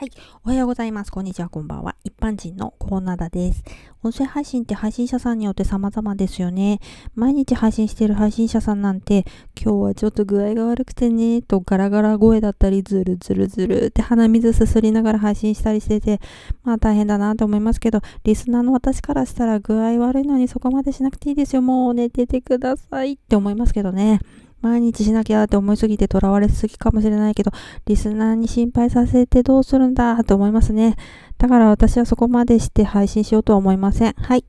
はい。おはようございます。こんにちは。こんばんは。一般人のコーナダです。音声配信って配信者さんによって様々ですよね。毎日配信している配信者さんなんて、今日はちょっと具合が悪くてね、とガラガラ声だったり、ズルズルズルって鼻水すすりながら配信したりしてて、まあ大変だなと思いますけど、リスナーの私からしたら具合悪いのにそこまでしなくていいですよ。もう寝ててくださいって思いますけどね。毎日しなきゃって思いすぎて囚われすぎかもしれないけど、リスナーに心配させてどうするんだって思いますね。だから私はそこまでして配信しようとは思いません。はい。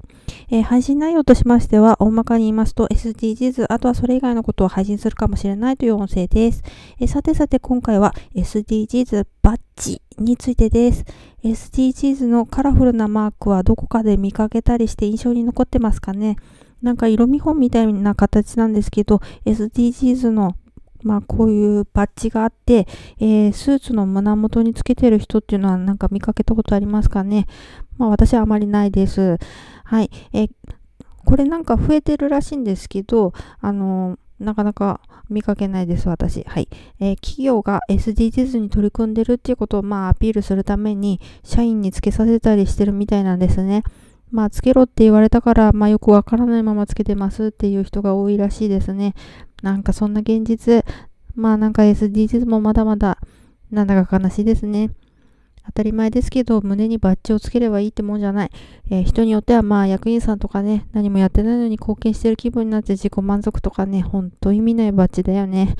えー、配信内容としましては、大まかに言いますと SDGs、あとはそれ以外のことを配信するかもしれないという音声です。えー、さてさて今回は SDGs バッジについてです。SDGs のカラフルなマークはどこかで見かけたりして印象に残ってますかねなんか色見本みたいな形なんですけど、SDGs のまあこういうバッジがあって、えー、スーツの胸元につけてる人っていうのはなんか見かけたことありますかねまあ私はあまりないです。はい。えー、これなんか増えてるらしいんですけど、あのー、なかなか見かけないです、私。はい。えー、企業が SDGs に取り組んでるっていうことをまあアピールするために社員につけさせたりしてるみたいなんですね。まあ、つけろって言われたから、まあ、よくわからないままつけてますっていう人が多いらしいですね。なんかそんな現実、まあなんか SDGs もまだまだ、なんだか悲しいですね。当たり前ですけど、胸にバッジをつければいいってもんじゃない。えー、人によっては、まあ、役員さんとかね、何もやってないのに貢献してる気分になって自己満足とかね、ほんと意味ないバッジだよね。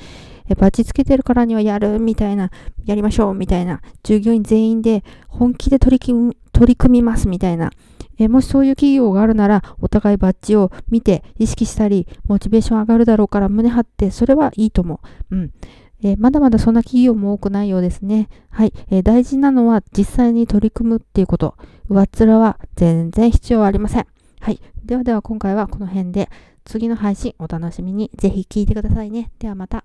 えー、バッジつけてるからにはやるみたいな、やりましょうみたいな、従業員全員で本気で取り組みますみたいな、えもしそういう企業があるなら、お互いバッジを見て意識したり、モチベーション上がるだろうから胸張って、それはいいと思う。うん。えー、まだまだそんな企業も多くないようですね。はい、えー、大事なのは実際に取り組むっていうこと。上っ面は全然必要ありません。はい。ではでは今回はこの辺で次の配信お楽しみにぜひ聞いてくださいね。ではまた。